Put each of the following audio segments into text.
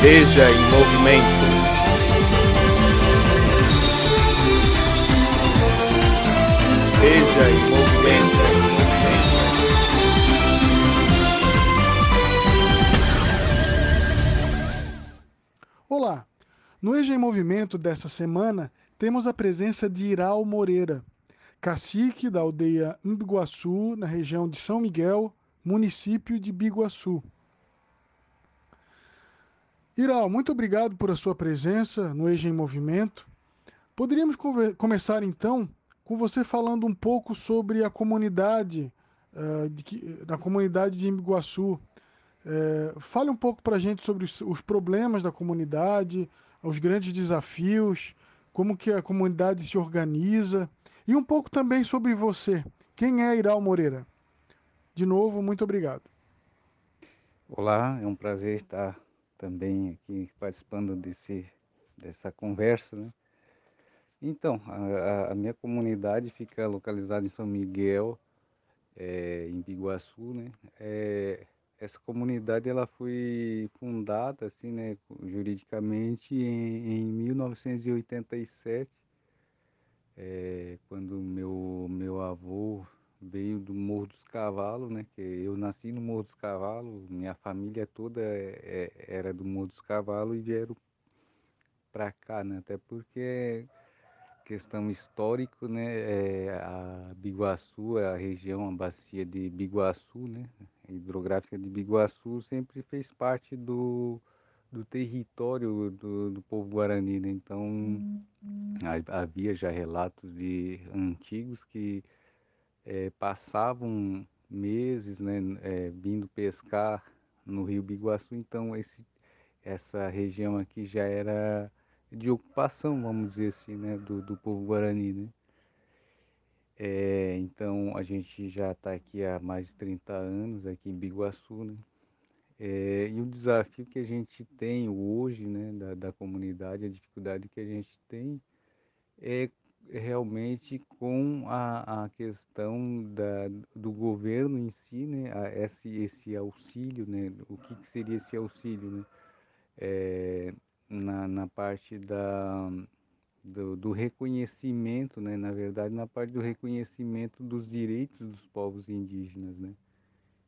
Veja em movimento. Veja em movimento. Olá! No Eja em Movimento dessa semana, temos a presença de Iral Moreira, cacique da aldeia Mbiguaçu, na região de São Miguel, município de Biguaçu. Iral, muito obrigado por a sua presença no Eja em Movimento. Poderíamos começar então com você falando um pouco sobre a comunidade, uh, de, da comunidade de Mbiguaçu. Uh, fale um pouco para a gente sobre os, os problemas da comunidade, os grandes desafios, como que a comunidade se organiza e um pouco também sobre você. Quem é Iral Moreira? De novo, muito obrigado. Olá, é um prazer estar também aqui participando desse, dessa conversa. Né? Então, a, a, minha comunidade fica localizada em São Miguel, é, em Biguaçu, né? É, essa comunidade ela foi fundada assim, né, juridicamente em, em 1987, é, quando meu meu avô veio do Morro dos Cavalos, né? Que eu nasci no Morro dos Cavalos, minha família toda é, é, era do Morro dos Cavalos e vieram para cá, né? Até porque questão histórica, né? É, a Biguaçu, a região, a bacia de Biguaçu, né? A hidrográfica de Biguaçu sempre fez parte do, do território do, do povo guarani, né? Então uhum. havia já relatos de antigos que é, passavam meses né, é, vindo pescar no rio Biguaçu, então esse, essa região aqui já era de ocupação, vamos dizer assim, né, do, do povo guarani, né? É, então a gente já está aqui há mais de 30 anos aqui em Biguaçu, né? É, e o desafio que a gente tem hoje, né, da, da comunidade, a dificuldade que a gente tem é realmente com a, a questão da, do governo em si, né, a, esse, esse auxílio, né, o que, que seria esse auxílio, né, é, na, na parte da, do, do, reconhecimento, né, na verdade, na parte do reconhecimento dos direitos dos povos indígenas, né.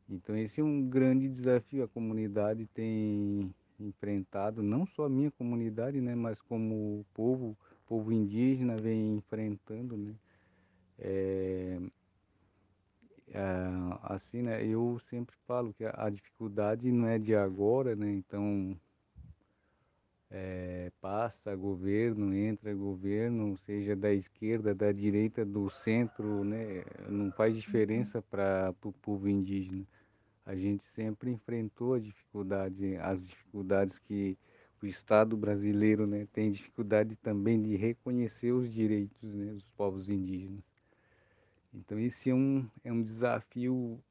Então esse é um grande desafio a comunidade tem enfrentado, não só a minha comunidade, né, mas como o povo povo indígena vem enfrentando, né? É, assim, né? Eu sempre falo que a dificuldade não é de agora, né? Então é, passa governo, entra governo, seja da esquerda, da direita, do centro, né? Não faz diferença para o povo indígena. A gente sempre enfrentou a dificuldade, as dificuldades que o Estado brasileiro né, tem dificuldade também de reconhecer os direitos né, dos povos indígenas. Então esse é um, é um desafio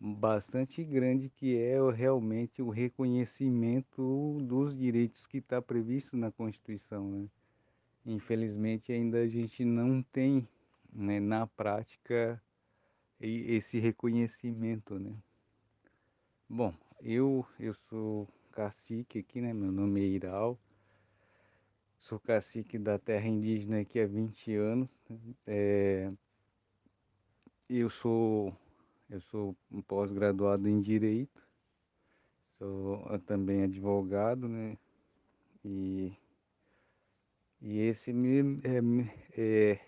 bastante grande que é realmente o reconhecimento dos direitos que está previsto na Constituição. Né? Infelizmente ainda a gente não tem né, na prática esse reconhecimento. Né? Bom, eu, eu sou cacique aqui, né? Meu nome é Iral. Sou cacique da terra indígena aqui há 20 anos. É, eu sou eu sou pós-graduado em direito. Sou também advogado, né? E e esse me, é, é,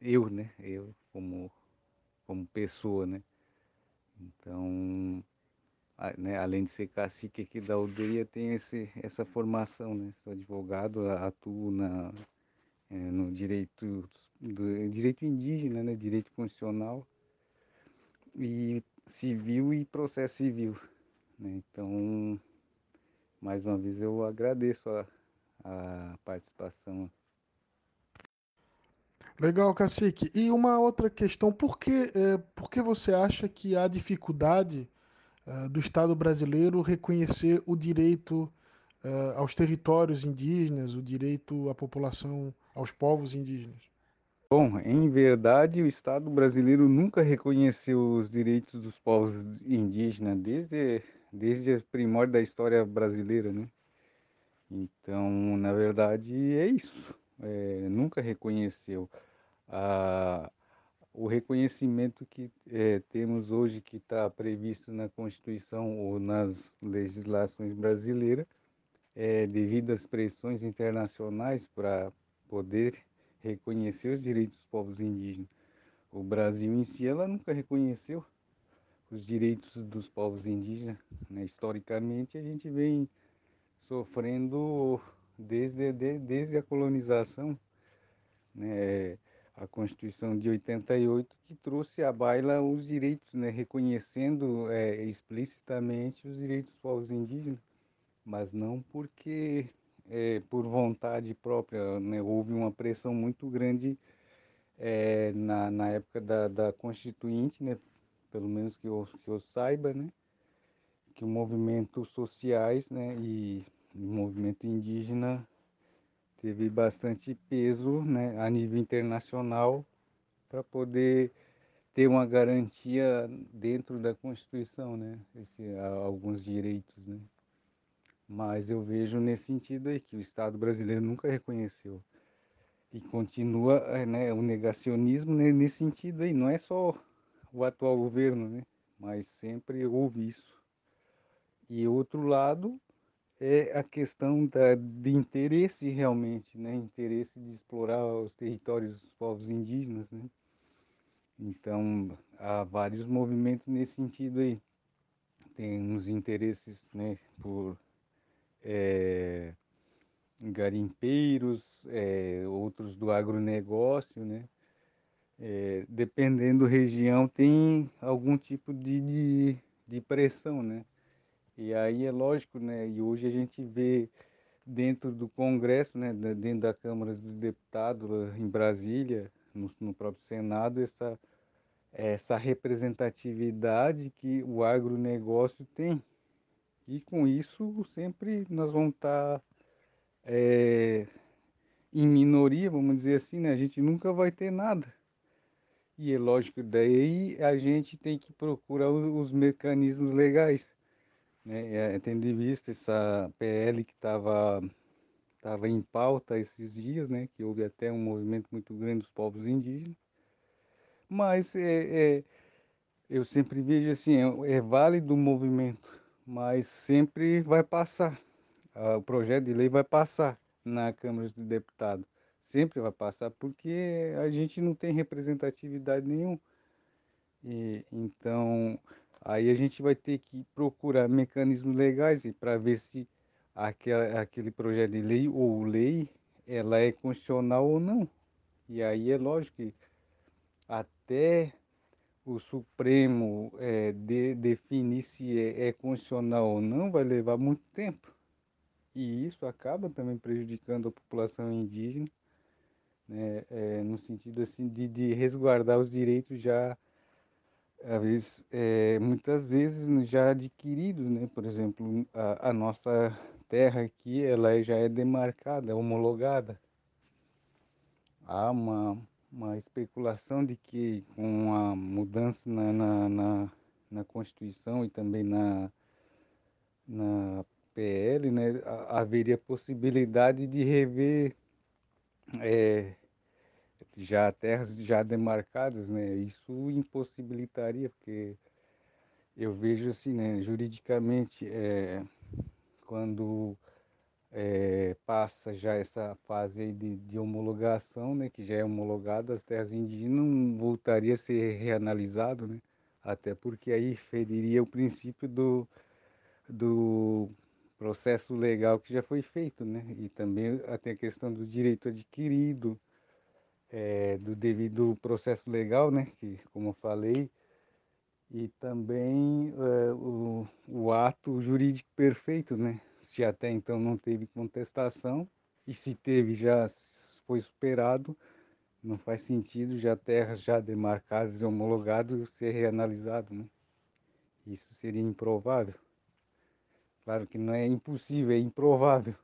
eu, né? Eu como como pessoa, né? Então né, além de ser cacique aqui da aldeia, tem esse, essa formação, né? Sou advogado, atuo na, é, no direito, do, direito indígena, né? Direito constitucional e civil e processo civil. Né? Então, mais uma vez eu agradeço a, a participação. Legal, Cacique. E uma outra questão, por que, é, por que você acha que há dificuldade uh, do Estado brasileiro reconhecer o direito uh, aos territórios indígenas, o direito à população, aos povos indígenas? Bom, em verdade, o Estado brasileiro nunca reconheceu os direitos dos povos indígenas desde desde a primórdia da história brasileira, né? Então, na verdade, é isso. É, nunca reconheceu a, o reconhecimento que é, temos hoje, que está previsto na Constituição ou nas legislações brasileiras, é, devido às pressões internacionais para poder reconhecer os direitos dos povos indígenas. O Brasil em si, ela nunca reconheceu os direitos dos povos indígenas. Né? Historicamente, a gente vem sofrendo desde, de, desde a colonização, né? A Constituição de 88, que trouxe à baila os direitos, né? reconhecendo é, explicitamente os direitos dos povos indígenas, mas não porque é, por vontade própria, né? houve uma pressão muito grande é, na, na época da, da Constituinte, né? pelo menos que eu, que eu saiba, né? que o movimento sociais né? e o movimento indígena teve bastante peso né, a nível internacional para poder ter uma garantia dentro da Constituição, né, esse, alguns direitos, né. Mas eu vejo nesse sentido aí que o Estado brasileiro nunca reconheceu e continua eh, né, o negacionismo né, nesse sentido aí. Não é só o atual governo, né, mas sempre houve isso. E outro lado, é a questão da, de interesse realmente, né? Interesse de explorar os territórios dos povos indígenas, né? Então, há vários movimentos nesse sentido aí. Tem uns interesses, né, por é, garimpeiros, é, outros do agronegócio, né? É, dependendo da região, tem algum tipo de, de, de pressão, né? E aí é lógico, né? E hoje a gente vê dentro do Congresso, né, dentro da Câmara dos Deputados em Brasília, no, no próprio Senado, essa, essa representatividade que o agronegócio tem. E com isso sempre nós vamos estar tá, é, em minoria, vamos dizer assim, né? A gente nunca vai ter nada. E é lógico, daí a gente tem que procurar os, os mecanismos legais né, é, tendo em vista essa PL que estava tava em pauta esses dias, né, que houve até um movimento muito grande dos povos indígenas, mas é, é eu sempre vejo assim, é, é válido o movimento, mas sempre vai passar, o projeto de lei vai passar na Câmara dos Deputados, sempre vai passar, porque a gente não tem representatividade nenhuma. E, então, Aí a gente vai ter que procurar mecanismos legais para ver se aquele projeto de lei ou lei ela é constitucional ou não. E aí é lógico que até o Supremo é, de, definir se é, é constitucional ou não vai levar muito tempo. E isso acaba também prejudicando a população indígena, né, é, no sentido assim de, de resguardar os direitos já vezes, é, muitas vezes já adquiridos, né? Por exemplo, a, a, nossa terra aqui, ela já é demarcada, homologada. Há uma, uma especulação de que com a mudança na, na, na, na Constituição e também na, na PL, né, haveria possibilidade de rever é, já terras já demarcadas, né? Isso impossibilitaria, porque eu vejo assim, né, juridicamente, é, quando é, passa já essa fase de, de, homologação, né, que já é homologada, as terras indígenas não voltaria a ser reanalisado, né? Até porque aí feriria o princípio do, do processo legal que já foi feito, né? E também até a questão do direito adquirido, é, do devido processo legal, né, que como eu falei, e também é, o, o ato jurídico perfeito, né, se até então não teve contestação e se teve já foi superado, não faz sentido já terras já demarcadas e homologadas ser reanalisado, né? Isso seria improvável. Claro que não é impossível, é improvável.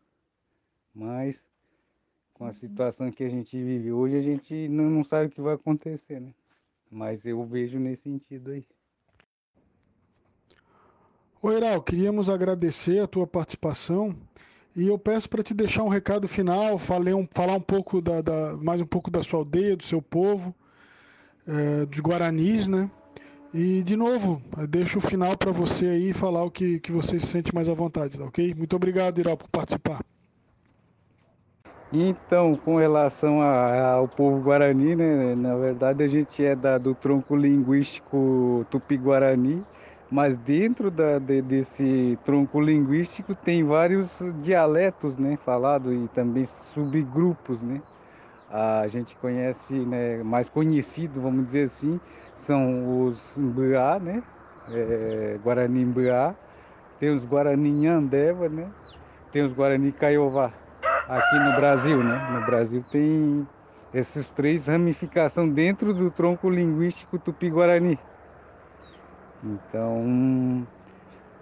Mas com a situação que a gente vive hoje, a gente não, não sabe o que vai acontecer, né? Mas eu vejo nesse sentido aí. Oi, Iral, queríamos agradecer a tua participação E eu peço para te deixar um recado final, falei um, falar um pouco da, da, mais um pouco da sua aldeia, do seu povo, é, de Guaranis, né? E de novo, deixo o final para você aí falar o que, que você se sente mais à vontade, tá ok? Muito obrigado, Iral, por participar. Então, com relação a, ao povo guarani, né, na verdade a gente é da, do tronco linguístico tupi-guarani, mas dentro da, de, desse tronco linguístico tem vários dialetos né, falados e também subgrupos. Né? A gente conhece, né, mais conhecido, vamos dizer assim, são os Mbuá, né? É, Guarani Mbuá, tem os Guarani Nhandeva, né? tem os Guarani Caiová aqui no Brasil, né? No Brasil tem essas três ramificações dentro do tronco linguístico tupi-guarani. Então,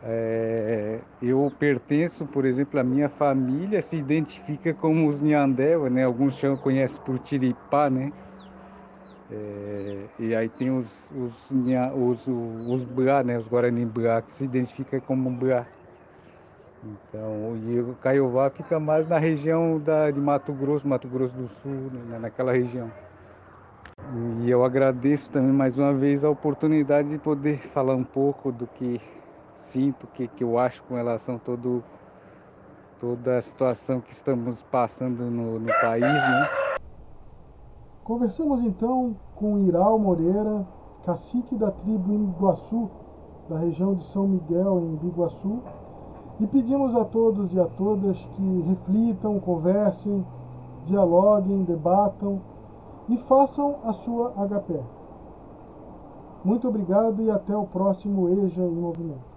é, eu pertenço, por exemplo, a minha família se identifica como os Nhandeva, né? Alguns chamam, conhecem por Tiripá, né? É, e aí tem os, os, os, os, os Bra, né? Os Guarani Bra, que se identificam como Bra. Então, o Caiová fica mais na região da, de Mato Grosso, Mato Grosso do Sul, né, naquela região. E eu agradeço também mais uma vez a oportunidade de poder falar um pouco do que sinto, o que, que eu acho com relação a todo, toda a situação que estamos passando no, no país. Né? Conversamos então com Iral Moreira, cacique da tribo Iguaçu, da região de São Miguel, em Biguaçu, e pedimos a todos e a todas que reflitam, conversem, dialoguem, debatam e façam a sua HP. Muito obrigado e até o próximo EJA em Movimento.